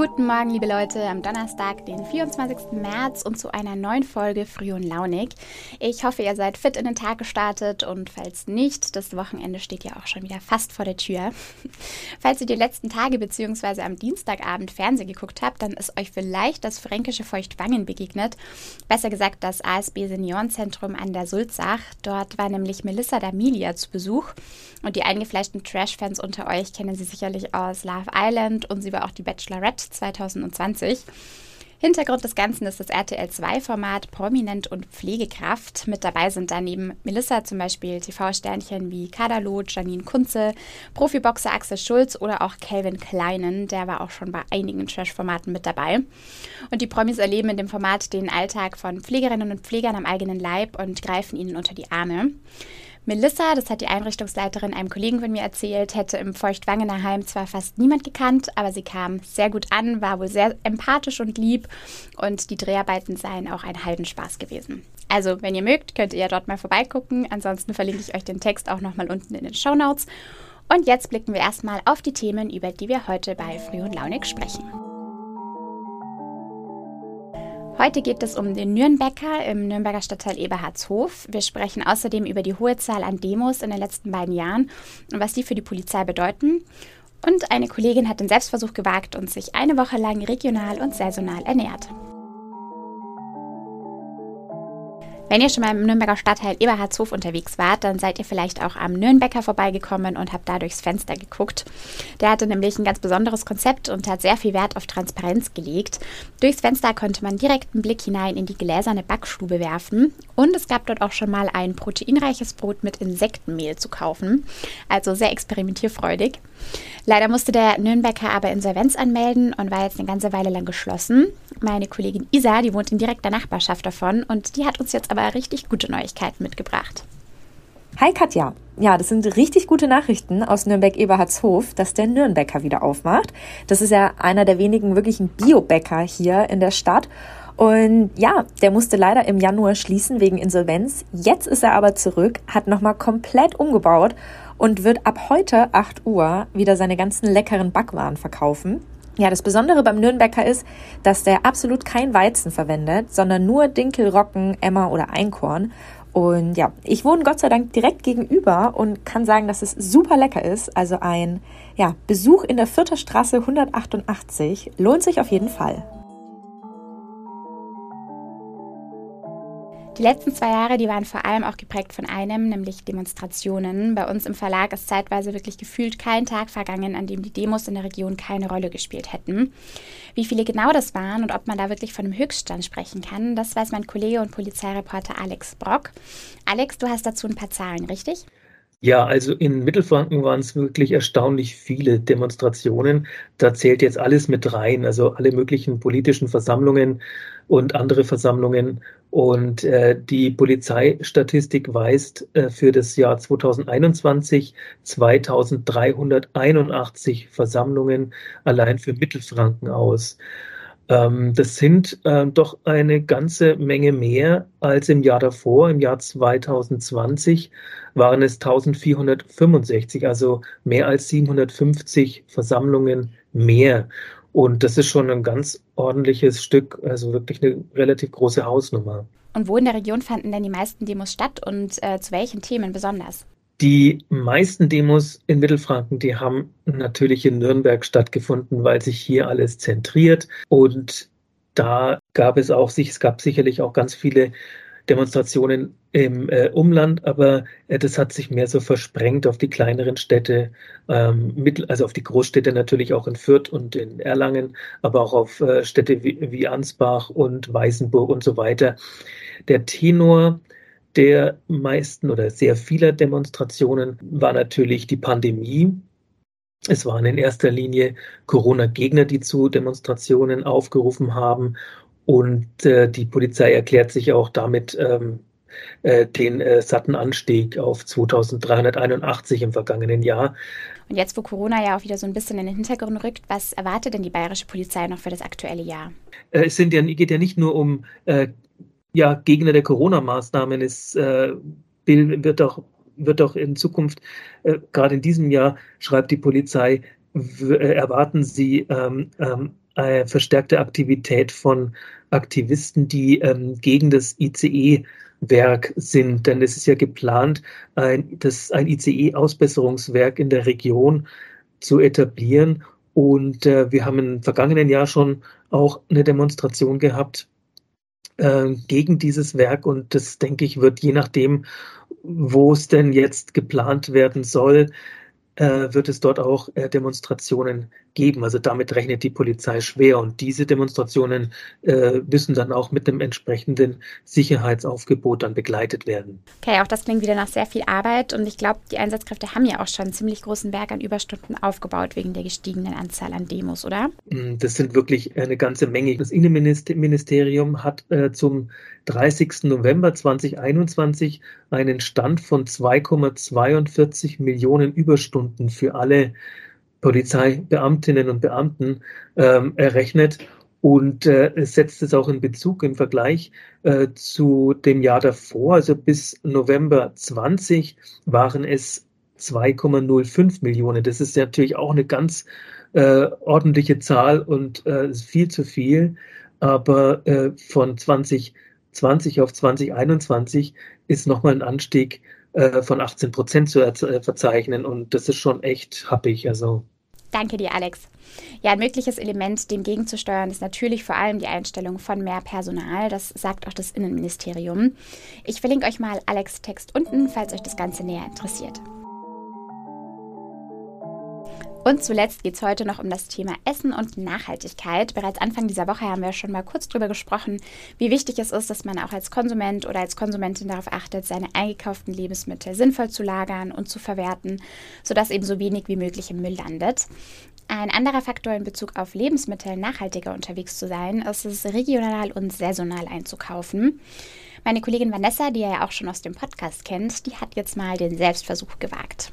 Guten Morgen, liebe Leute, am Donnerstag, den 24. März und zu einer neuen Folge Früh und Launig. Ich hoffe, ihr seid fit in den Tag gestartet und falls nicht, das Wochenende steht ja auch schon wieder fast vor der Tür. falls ihr die letzten Tage bzw. am Dienstagabend Fernsehen geguckt habt, dann ist euch vielleicht das fränkische Feuchtwangen begegnet. Besser gesagt das ASB Seniorenzentrum an der Sulzach. Dort war nämlich Melissa D'Amelia zu Besuch und die eingefleischten Trash-Fans unter euch kennen sie sicherlich aus Love Island und sie war auch die Bachelorette 2020. Hintergrund des Ganzen ist das RTL2-Format Prominent und Pflegekraft. Mit dabei sind daneben Melissa zum Beispiel TV-Sternchen wie Kadalot, Janine Kunze, Profiboxer Axel Schulz oder auch Calvin Kleinen. Der war auch schon bei einigen Trash-Formaten mit dabei. Und die Promis erleben in dem Format den Alltag von Pflegerinnen und Pflegern am eigenen Leib und greifen ihnen unter die Arme. Melissa, das hat die Einrichtungsleiterin einem Kollegen von mir erzählt, hätte im Feuchtwangener Heim zwar fast niemand gekannt, aber sie kam sehr gut an, war wohl sehr empathisch und lieb und die Dreharbeiten seien auch ein Heidenspaß gewesen. Also, wenn ihr mögt, könnt ihr ja dort mal vorbeigucken. Ansonsten verlinke ich euch den Text auch nochmal unten in den Show Notes. Und jetzt blicken wir erstmal auf die Themen, über die wir heute bei Früh und Launig sprechen. Heute geht es um den Nürnberger im Nürnberger Stadtteil Eberhardshof. Wir sprechen außerdem über die hohe Zahl an Demos in den letzten beiden Jahren und was die für die Polizei bedeuten. Und eine Kollegin hat den Selbstversuch gewagt und sich eine Woche lang regional und saisonal ernährt. Wenn ihr schon mal im Nürnberger Stadtteil Eberhardshof unterwegs wart, dann seid ihr vielleicht auch am Nürnberger vorbeigekommen und habt da durchs Fenster geguckt. Der hatte nämlich ein ganz besonderes Konzept und hat sehr viel Wert auf Transparenz gelegt. Durchs Fenster konnte man direkt einen Blick hinein in die gläserne Backstube werfen und es gab dort auch schon mal ein proteinreiches Brot mit Insektenmehl zu kaufen. Also sehr experimentierfreudig. Leider musste der Nürnberger aber Insolvenz anmelden und war jetzt eine ganze Weile lang geschlossen. Meine Kollegin Isa, die wohnt in direkter Nachbarschaft davon und die hat uns jetzt aber richtig gute Neuigkeiten mitgebracht. Hi Katja. Ja, das sind richtig gute Nachrichten aus Nürnberg-Eberhardshof, dass der Nürnbäcker wieder aufmacht. Das ist ja einer der wenigen wirklichen Biobäcker hier in der Stadt. Und ja, der musste leider im Januar schließen wegen Insolvenz. Jetzt ist er aber zurück, hat nochmal komplett umgebaut und wird ab heute 8 Uhr wieder seine ganzen leckeren Backwaren verkaufen. Ja, das Besondere beim Nürnberger ist, dass der absolut kein Weizen verwendet, sondern nur Dinkel, Roggen, Emmer oder Einkorn. Und ja, ich wohne Gott sei Dank direkt gegenüber und kann sagen, dass es super lecker ist. Also ein ja, Besuch in der Vierter Straße 188 lohnt sich auf jeden Fall. Die letzten zwei Jahre, die waren vor allem auch geprägt von einem, nämlich Demonstrationen. Bei uns im Verlag ist zeitweise wirklich gefühlt kein Tag vergangen, an dem die Demos in der Region keine Rolle gespielt hätten. Wie viele genau das waren und ob man da wirklich von einem Höchststand sprechen kann, das weiß mein Kollege und Polizeireporter Alex Brock. Alex, du hast dazu ein paar Zahlen, richtig? Ja, also in Mittelfranken waren es wirklich erstaunlich viele Demonstrationen. Da zählt jetzt alles mit rein, also alle möglichen politischen Versammlungen und andere Versammlungen. Und äh, die Polizeistatistik weist äh, für das Jahr 2021 2381 Versammlungen allein für Mittelfranken aus. Ähm, das sind äh, doch eine ganze Menge mehr als im Jahr davor. Im Jahr 2020 waren es 1465, also mehr als 750 Versammlungen mehr. Und das ist schon ein ganz ordentliches Stück, also wirklich eine relativ große Hausnummer. Und wo in der Region fanden denn die meisten Demos statt und äh, zu welchen Themen besonders? Die meisten Demos in Mittelfranken, die haben natürlich in Nürnberg stattgefunden, weil sich hier alles zentriert. Und da gab es auch sich, es gab sicherlich auch ganz viele Demonstrationen im äh, Umland, aber äh, das hat sich mehr so versprengt auf die kleineren Städte, ähm, mittel, also auf die Großstädte natürlich auch in Fürth und in Erlangen, aber auch auf äh, Städte wie, wie Ansbach und Weißenburg und so weiter. Der Tenor der meisten oder sehr vieler Demonstrationen war natürlich die Pandemie. Es waren in erster Linie Corona-Gegner, die zu Demonstrationen aufgerufen haben. Und äh, die Polizei erklärt sich auch damit ähm, äh, den äh, satten Anstieg auf 2381 im vergangenen Jahr. Und jetzt, wo Corona ja auch wieder so ein bisschen in den Hintergrund rückt, was erwartet denn die bayerische Polizei noch für das aktuelle Jahr? Äh, es sind ja, geht ja nicht nur um äh, ja, Gegner der Corona-Maßnahmen. Es äh, wird auch wird auch in Zukunft, äh, gerade in diesem Jahr, schreibt die Polizei, äh, erwarten sie ähm, ähm, äh, verstärkte Aktivität von Aktivisten, die ähm, gegen das ICE-Werk sind. Denn es ist ja geplant, ein, das, ein ICE-Ausbesserungswerk in der Region zu etablieren. Und äh, wir haben im vergangenen Jahr schon auch eine Demonstration gehabt äh, gegen dieses Werk. Und das, denke ich, wird je nachdem, wo es denn jetzt geplant werden soll, äh, wird es dort auch äh, Demonstrationen geben. Also damit rechnet die Polizei schwer und diese Demonstrationen äh, müssen dann auch mit einem entsprechenden Sicherheitsaufgebot dann begleitet werden. Okay, auch das klingt wieder nach sehr viel Arbeit und ich glaube, die Einsatzkräfte haben ja auch schon einen ziemlich großen Berg an Überstunden aufgebaut wegen der gestiegenen Anzahl an Demos, oder? Mm, das sind wirklich eine ganze Menge. Das Innenministerium hat äh, zum 30. November 2021 einen Stand von 2,42 Millionen Überstunden für alle Polizeibeamtinnen und Beamten ähm, errechnet und äh, setzt es auch in Bezug im Vergleich äh, zu dem Jahr davor, also bis November 20 waren es 2,05 Millionen. Das ist natürlich auch eine ganz äh, ordentliche Zahl und äh, viel zu viel. Aber äh, von 2020 auf 2021 ist nochmal ein Anstieg äh, von 18 Prozent zu äh, verzeichnen und das ist schon echt happig. Also Danke dir, Alex. Ja, ein mögliches Element, dem gegenzusteuern, ist natürlich vor allem die Einstellung von mehr Personal. Das sagt auch das Innenministerium. Ich verlinke euch mal Alex Text unten, falls euch das Ganze näher interessiert. Und zuletzt geht es heute noch um das Thema Essen und Nachhaltigkeit. Bereits Anfang dieser Woche haben wir schon mal kurz darüber gesprochen, wie wichtig es ist, dass man auch als Konsument oder als Konsumentin darauf achtet, seine eingekauften Lebensmittel sinnvoll zu lagern und zu verwerten, sodass eben so wenig wie möglich im Müll landet. Ein anderer Faktor in Bezug auf Lebensmittel nachhaltiger unterwegs zu sein, ist es regional und saisonal einzukaufen. Meine Kollegin Vanessa, die ihr ja auch schon aus dem Podcast kennt, die hat jetzt mal den Selbstversuch gewagt.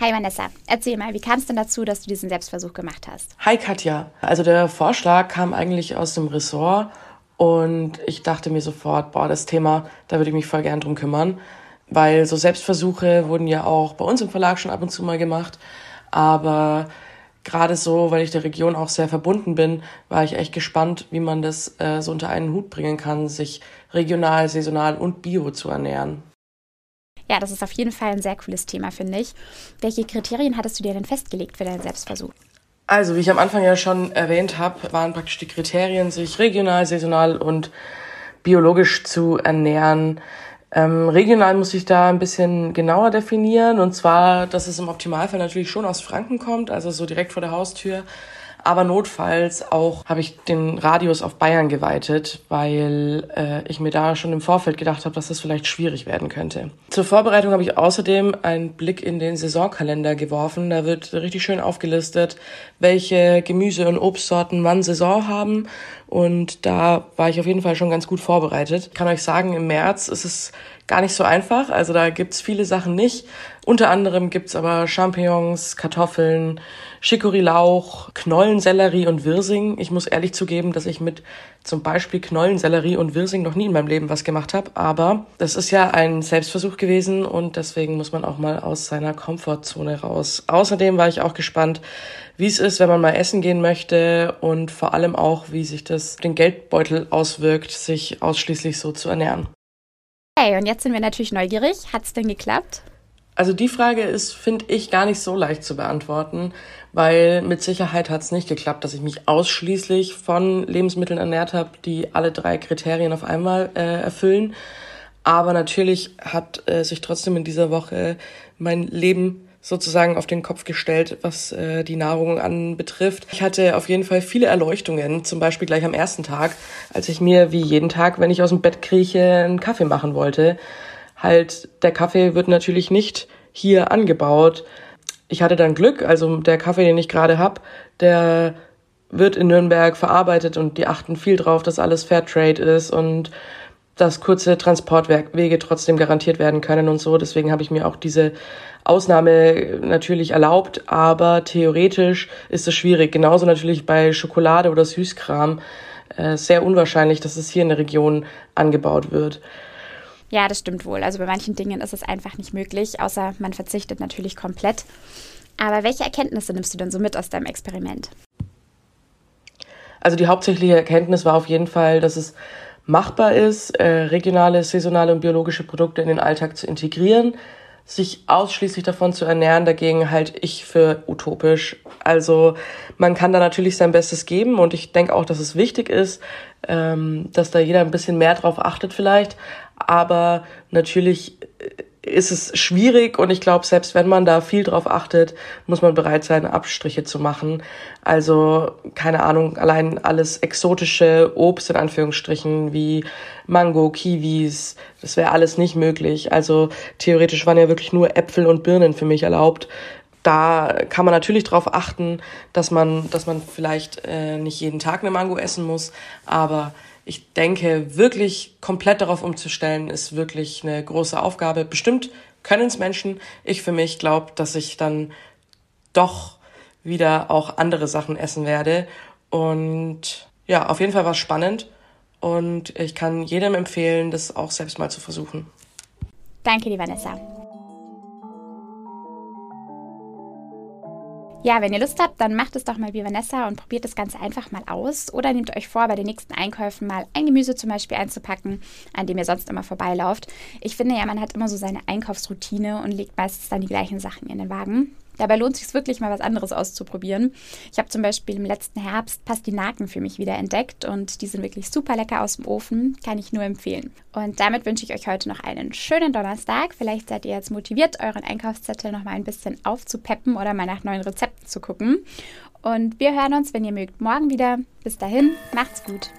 Hi Vanessa, erzähl mal, wie kam es denn dazu, dass du diesen Selbstversuch gemacht hast? Hi Katja. Also der Vorschlag kam eigentlich aus dem Ressort und ich dachte mir sofort, boah, das Thema, da würde ich mich voll gern drum kümmern, weil so Selbstversuche wurden ja auch bei uns im Verlag schon ab und zu mal gemacht, aber gerade so, weil ich der Region auch sehr verbunden bin, war ich echt gespannt, wie man das äh, so unter einen Hut bringen kann, sich regional, saisonal und bio zu ernähren. Ja, das ist auf jeden Fall ein sehr cooles Thema, finde ich. Welche Kriterien hattest du dir denn festgelegt für deinen Selbstversuch? Also, wie ich am Anfang ja schon erwähnt habe, waren praktisch die Kriterien, sich regional, saisonal und biologisch zu ernähren. Ähm, regional muss ich da ein bisschen genauer definieren. Und zwar, dass es im Optimalfall natürlich schon aus Franken kommt, also so direkt vor der Haustür. Aber notfalls auch habe ich den Radius auf Bayern geweitet, weil äh, ich mir da schon im Vorfeld gedacht habe, dass das vielleicht schwierig werden könnte. Zur Vorbereitung habe ich außerdem einen Blick in den Saisonkalender geworfen. Da wird richtig schön aufgelistet, welche Gemüse- und Obstsorten wann Saison haben. Und da war ich auf jeden Fall schon ganz gut vorbereitet. Ich kann euch sagen, im März ist es gar nicht so einfach. Also da gibt's viele Sachen nicht. Unter anderem gibt's aber Champignons, Kartoffeln, Chicorée-Lauch, Knollensellerie und Wirsing. Ich muss ehrlich zugeben, dass ich mit zum Beispiel Knollensellerie und Wirsing noch nie in meinem Leben was gemacht habe. Aber das ist ja ein Selbstversuch gewesen und deswegen muss man auch mal aus seiner Komfortzone raus. Außerdem war ich auch gespannt, wie es ist, wenn man mal essen gehen möchte und vor allem auch, wie sich das den Geldbeutel auswirkt, sich ausschließlich so zu ernähren. Hey, und jetzt sind wir natürlich neugierig. Hat es denn geklappt? Also die Frage ist, finde ich, gar nicht so leicht zu beantworten, weil mit Sicherheit hat es nicht geklappt, dass ich mich ausschließlich von Lebensmitteln ernährt habe, die alle drei Kriterien auf einmal äh, erfüllen. Aber natürlich hat äh, sich trotzdem in dieser Woche mein Leben sozusagen auf den Kopf gestellt, was äh, die Nahrung anbetrifft. Ich hatte auf jeden Fall viele Erleuchtungen, zum Beispiel gleich am ersten Tag, als ich mir wie jeden Tag, wenn ich aus dem Bett krieche, einen Kaffee machen wollte. Halt, der Kaffee wird natürlich nicht hier angebaut. Ich hatte dann Glück, also der Kaffee, den ich gerade hab, der wird in Nürnberg verarbeitet und die achten viel drauf, dass alles Fairtrade ist und dass kurze Transportwege trotzdem garantiert werden können und so. Deswegen habe ich mir auch diese Ausnahme natürlich erlaubt, aber theoretisch ist es schwierig. Genauso natürlich bei Schokolade oder Süßkram. Äh, sehr unwahrscheinlich, dass es hier in der Region angebaut wird. Ja, das stimmt wohl. Also bei manchen Dingen ist es einfach nicht möglich, außer man verzichtet natürlich komplett. Aber welche Erkenntnisse nimmst du denn so mit aus deinem Experiment? Also die hauptsächliche Erkenntnis war auf jeden Fall, dass es machbar ist, äh, regionale, saisonale und biologische Produkte in den Alltag zu integrieren. Sich ausschließlich davon zu ernähren, dagegen halte ich für utopisch. Also man kann da natürlich sein Bestes geben und ich denke auch, dass es wichtig ist, ähm, dass da jeder ein bisschen mehr drauf achtet vielleicht. Aber natürlich ist es schwierig und ich glaube, selbst wenn man da viel drauf achtet, muss man bereit sein, Abstriche zu machen. Also, keine Ahnung, allein alles exotische Obst in Anführungsstrichen wie Mango, Kiwis, das wäre alles nicht möglich. Also theoretisch waren ja wirklich nur Äpfel und Birnen für mich erlaubt. Da kann man natürlich darauf achten, dass man, dass man vielleicht äh, nicht jeden Tag eine Mango essen muss, aber ich denke, wirklich komplett darauf umzustellen, ist wirklich eine große Aufgabe. Bestimmt können es Menschen. Ich für mich glaube, dass ich dann doch wieder auch andere Sachen essen werde. Und ja, auf jeden Fall war es spannend. Und ich kann jedem empfehlen, das auch selbst mal zu versuchen. Danke, die Vanessa. Ja, wenn ihr Lust habt, dann macht es doch mal wie Vanessa und probiert das Ganze einfach mal aus. Oder nehmt euch vor, bei den nächsten Einkäufen mal ein Gemüse zum Beispiel einzupacken, an dem ihr sonst immer vorbeilauft. Ich finde ja, man hat immer so seine Einkaufsroutine und legt meistens dann die gleichen Sachen in den Wagen. Dabei lohnt es sich wirklich mal was anderes auszuprobieren. Ich habe zum Beispiel im letzten Herbst Pastinaken für mich wieder entdeckt und die sind wirklich super lecker aus dem Ofen, kann ich nur empfehlen. Und damit wünsche ich euch heute noch einen schönen Donnerstag. Vielleicht seid ihr jetzt motiviert, euren Einkaufszettel noch mal ein bisschen aufzupeppen oder mal nach neuen Rezepten zu gucken. Und wir hören uns, wenn ihr mögt, morgen wieder. Bis dahin, macht's gut.